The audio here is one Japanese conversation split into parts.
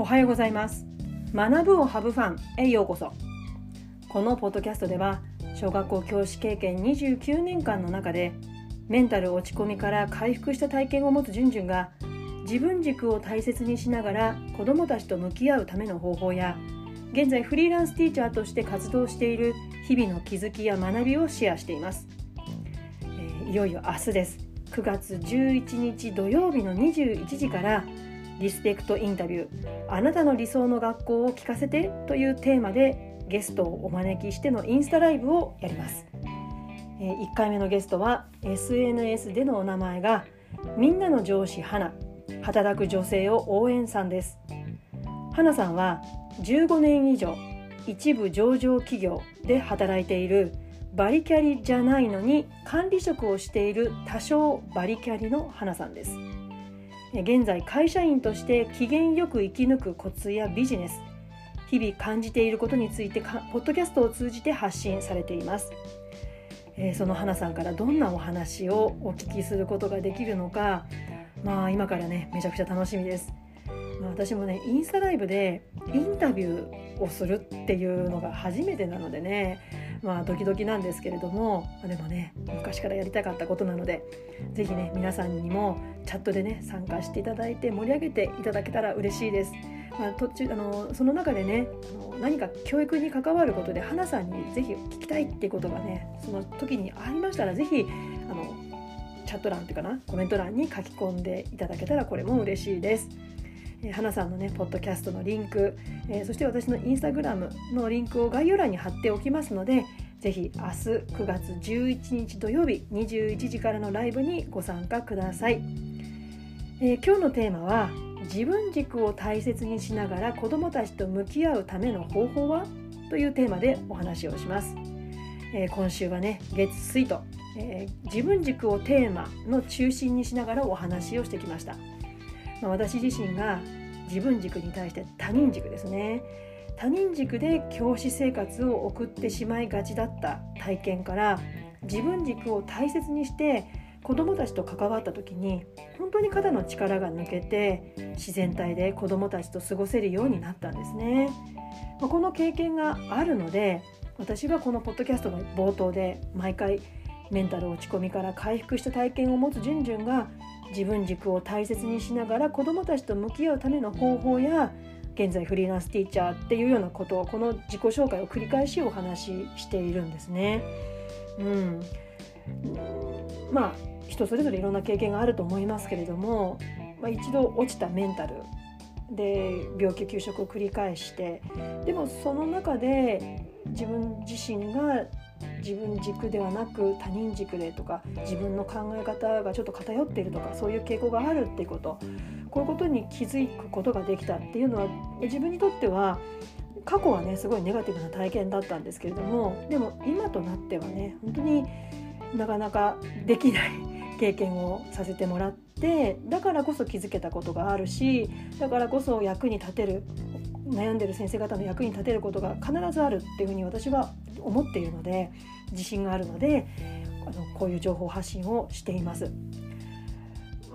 おはようございます。学ぶをハブファンへようこそ。このポッドキャストでは小学校教師経験29年間の中でメンタル落ち込みから回復した体験を持つじゅんじゅんが自分軸を大切にしながら子どもたちと向き合うための方法や現在フリーランスティーチャーとして活動している日々の気づきや学びをシェアしています、えー、いよいよ明日です。9月11日土曜日の21時からリスペクトインタビュー。あなたの理想の学校を聞かせてというテーマでゲストをお招きしてのインスタライブをやります。1回目のゲストは SNS でのお名前がみんなの上司花働く女性を応援さんです。花さんは15年以上一部上場企業で働いているバリキャリじゃないのに管理職をしている多少バリキャリの花さんです。現在会社員として機嫌よく生き抜くコツやビジネス日々感じていることについてポッドキャストを通じて発信されています、えー、その花さんからどんなお話をお聞きすることができるのかまあ今からねめちゃくちゃ楽しみです。まあ、私もねインスタライブでインタビューをするっていうのが初めてなのでねまあドキドキなんですけれどもまあでもね昔からやりたかったことなので是非ね皆さんにもチャットでね参加していただいて盛り上げていただけたら嬉しいです。まあ、途中あのその中でねあの何か教育に関わることで花さんにぜひ聞きたいっていうことがねその時にありましたら是非あのチャット欄っていうかなコメント欄に書き込んでいただけたらこれも嬉しいです。え花さんのねポッドキャストのリンク、えー、そして私のインスタグラムのリンクを概要欄に貼っておきますのでぜひ明日9月11日土曜日21時からのライブにご参加ください、えー、今日のテーマは自分軸を大切にしながら子どもたちと向き合うための方法は？というテーマでお話をします、えー、今週はね月水と、えー、自分軸をテーマの中心にしながらお話をしてきました。まあ、私自身が自分軸に対して他人軸ですね他人軸で教師生活を送ってしまいがちだった体験から自分軸を大切にして子どもたちと関わった時に本当に肩の力が抜けて自然体で子どもたちと過ごせるようになったんですね。この経験があるので私はこのポッドキャストの冒頭で毎回メンタル落ち込みから回復した体験を持つじゅんじゅんが自分軸を大切にしながら子どもたちと向き合うための方法や現在フリーランスティーチャーっていうようなことをこの自己紹介を繰り返しお話ししているんですね。うん、まあ人それぞれいろんな経験があると思いますけれども、まあ、一度落ちたメンタル。で病気休職を繰り返して。でもその中で自分自身が自分軸ではなく他人軸でとか自分の考え方がちょっと偏っているとかそういう傾向があるっていうこと。こういうことに気づくことができたっていうのは自分にとっては過去はねすごいネガティブな体験だったんですけれどもでも今となってはね本当になかなかできない 経験をさせてもらってだからこそ気づけたことがあるしだからこそ役に立てる悩んでる先生方の役に立てることが必ずあるっていうふうに私は思っているので自信があるのであのこういう情報発信をしています。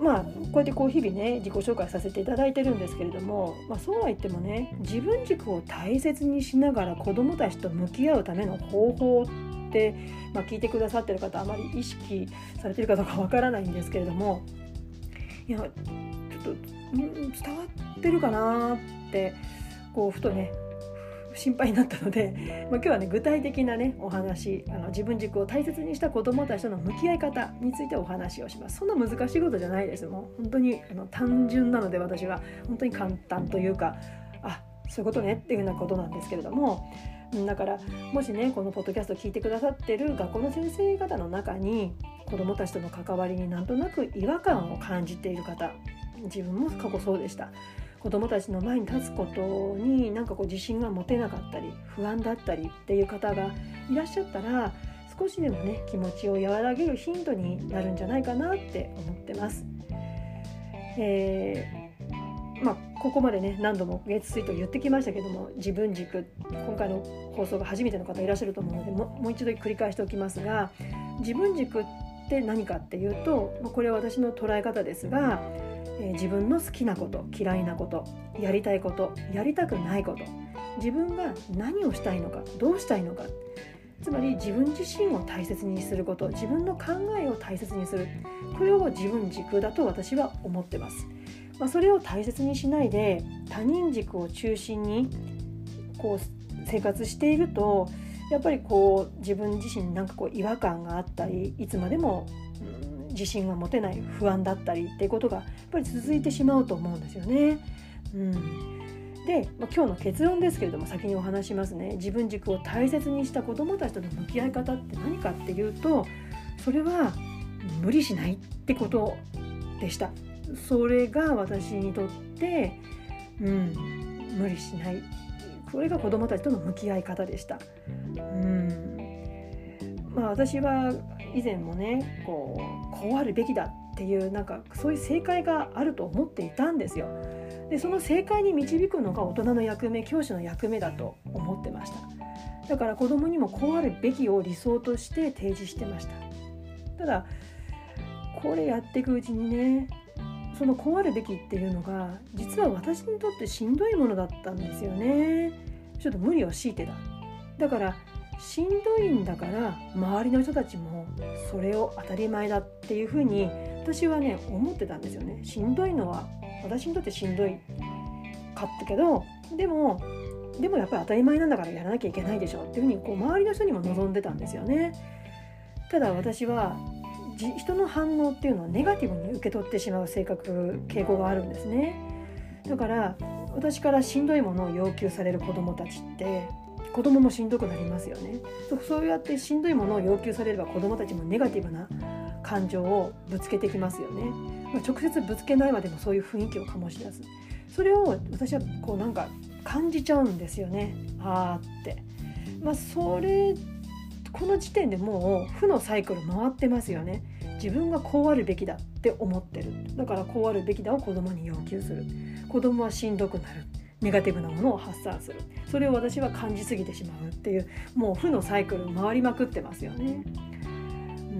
まあこうやってこう日々ね自己紹介させていただいてるんですけれども、まあ、そうは言ってもね自分軸を大切にしながら子どもたちと向き合うための方法って、まあ、聞いてくださってる方あまり意識されてるかどうかわからないんですけれどもいやちょっと伝わってるかなってこうふとね心配になったので、まあ、今日はね具体的なねお話あの自分軸を大切にした子どもたちとの向き合い方についてお話をします。そんな難しいことじゃないですもう本当にあの単純なので私は。本当に簡単というかあそういうことねっていうようなことなんですけれども。だからもしねこのポッドキャストを聞いてくださってる学校の先生方の中に子どもたちとの関わりになんとなく違和感を感じている方自分も過去そうでした。子どもたちの前に立つことになんかこう自信が持てなかったり不安だったりっていう方がいらっしゃったら少しでもね気持ちを和らげるヒントになるんじゃないかなって思ってます。えー、まあ、ここまでね何度も月水と言ってきましたけども自分軸今回の放送が初めての方いらっしゃると思うのでもう一度繰り返しておきますが自分軸って何かっていうとまこれは私の捉え方ですがえ、自分の好きなこと嫌いなことやりたいことやりたくないこと。自分が何をしたいのかどうしたいのか。つまり自分自身を大切にすること自分の考えを大切にする。これを自分軸だと私は思ってます、まあ、それを大切にしないで他人軸を中心にこう生活しているとやっぱりこう自分自身になんかこう違和感があったりいつまでも、自信が持てない不安だったりっていうことがやっぱり続いてしまうと思うんですよね。うん。で、まあ、今日の結論ですけれども先にお話しますね。自分軸を大切にした子どもたちとの向き合い方って何かっていうとそれは無理しないってことでした。それが私にとってうん無理しない。これが子どもたちとの向き合い方でした。うん。まあ、私は以前もねこうこうあるべきだっていうなんかそういう正解があると思っていたんですよ。でその正解に導くのが大人の役目教師の役目だと思ってました。だから子供にもこうあるべきを理想として提示してました。ただこれやっていくうちにねそのこうあるべきっていうのが実は私にとってしんどいものだったんですよね。ちょっと無理を強いてた。だからしんどいんだから周りの人たちもそれを当たり前だっていうふうに私はね思ってたんですよね。しんどいのは私にとってしんどいかったけどでもでもやっぱり当たり前なんだからやらなきゃいけないでしょっていうふうにこう周りの人にも望んでたんですよね。ただ私は人の反応っていうのはネガティブに受け取ってしまう性格傾向があるんですね。だから私からしんどいものを要求される子どもたちって子供もしんどくなりますよね。そうやってしんどいものを要求されれば子どもたちもネガティブな感情をぶつけてきますよね、まあ、直接ぶつけないまでもそういう雰囲気を醸し出す。それを私はこうなんか感じちゃうんですよね。あーって。まあそれこの時点でもう負のサイクル回ってますよね。自分がこうあるべきだって思ってる。だからこうあるべきだを子供に要求する。子供はしんどくなる。ネガティブなものを発散するそれを私は感じすぎてしまうっていうもう負のサイクル回りまくってますよね。う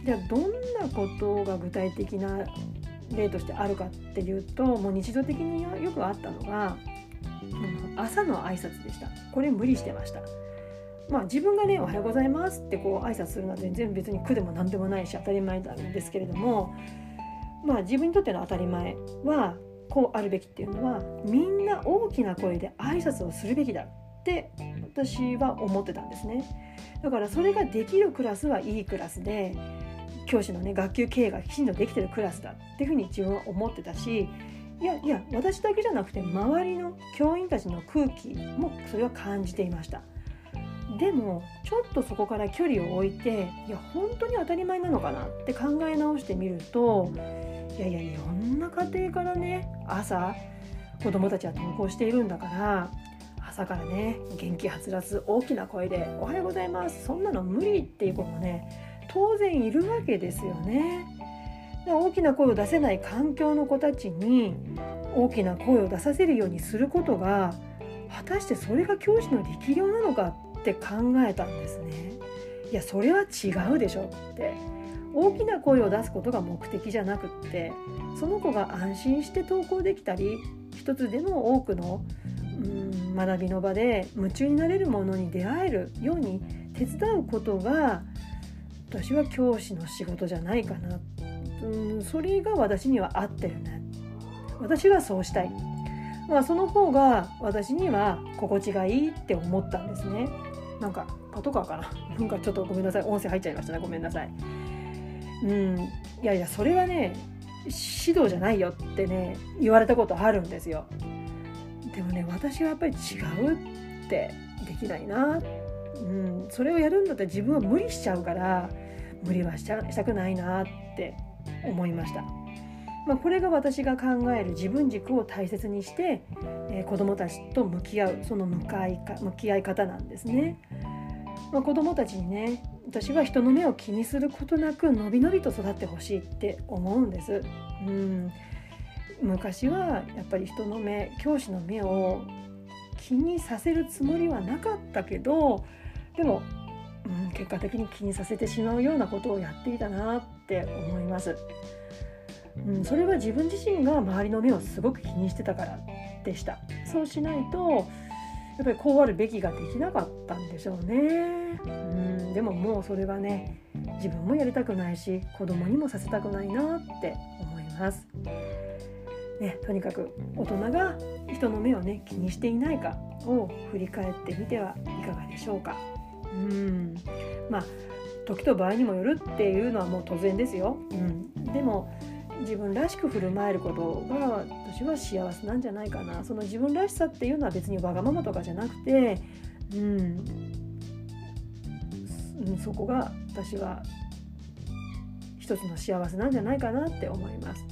ん、じゃあどんなことが具体的な例としてあるかっていうともう日常的によくあったのが、うん、朝の挨拶でしたこれ無理してました。まあ、自分がね「おはようございます」ってこう挨拶するのは全然別に苦でも何でもないし当たり前なんですけれどもまあ自分にとっての当たり前はこうあるべきっていうのはみんな大きな声で挨拶をするべきだって私は思ってたんですね。だからそれができるクラスはいいクラスで教師のね学級経営がきちんとできてるクラスだっていうふうに自分は思ってたしいやいや私だけじゃなくて周りの教員たちの空気もそれは感じていました。でもちょっとそこから距離を置いていや本当に当たり前なのかなって考え直してみるといやいやいろんな家庭からね朝子供たちは登校しているんだから朝からね元気はつらつ大きな声で「おはようございます」そんなの無理っていう子もね当然いるわけですよね。大きな声を出せない環境の子たちに大きな声を出させるようにすることが果たしてそれが教師の力量なのかって考えたんですね。いやそれは違うでしょって大きな声を出すことが目的じゃなくってその子が安心して登校できたり一つでも多くのうん学びの場で夢中になれるものに出会えるように手伝うことが私は教師の仕事じゃないかな。うんそれが私には合ってるね。私はそうしたい。まあその方が私には心地がいいって思ったんですね。なんかパトカーかな。なんかちょっとごめんなさい。音声入っちゃいましたね。ごめんなさい。うん。いやいやそれはね指導じゃないよってね言われたことあるんですよ。でもね私はやっぱり違うってできないな、うん、それをやるんだったら自分は無理しちゃうから無理はしたくないなって思いました、まあ、これが私が考える自分軸を大切にして、えー、子どもたちと向き合うその向かいか向き合い方なんですね、まあ、子どもたちにね私は人の目を気にすることなくのびのびと育ってほしいって思うんです。うん昔はやっぱり人の目教師の目を気にさせるつもりはなかったけどでも、うん、結果的に気にさせてしまうようなことをやっていたなって思います。うん、それは自分自身が周りの目をすごく気にしてたからでしたそうしないとやっぱりこうあるべきができなかったんでしょうねうんでももうそれはね自分もやりたくないし子供にもさせたくないなって思います。ね、とにかく大人が人の目をね気にしていないかを振り返ってみてはいかがでしょうか。うんまあ時と場合にもよるっていうのはもう当然ですよ。うん、でも自分らしく振る舞えることが私は幸せなんじゃないかな。その自分らしさっていうのは別にわがままとかじゃなくて、うん、そこが私は一つの幸せなんじゃないかなって思います。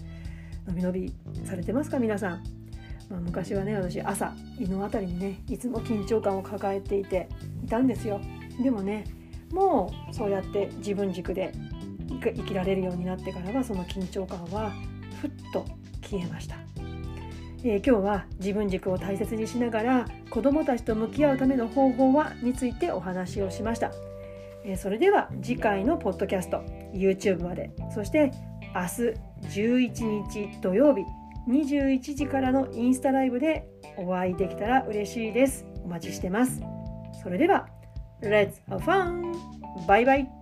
のびのびされてますか皆さん、まあ、昔はね私朝胃の辺りにねいつも緊張感を抱えていていたんですよ。でもねもうそうやって自分軸で生きられるようになってからはその緊張感はふっと消えました、えー、今日は自分軸を大切にしながら子どもたちと向き合うための方法はについてお話をしました、えー、それでは次回のポッドキャスト YouTube まで。そして明日11日土曜日21時からのインスタライブでお会いできたら嬉しいです。お待ちしてます。それでは Let's have fun! バイバイ。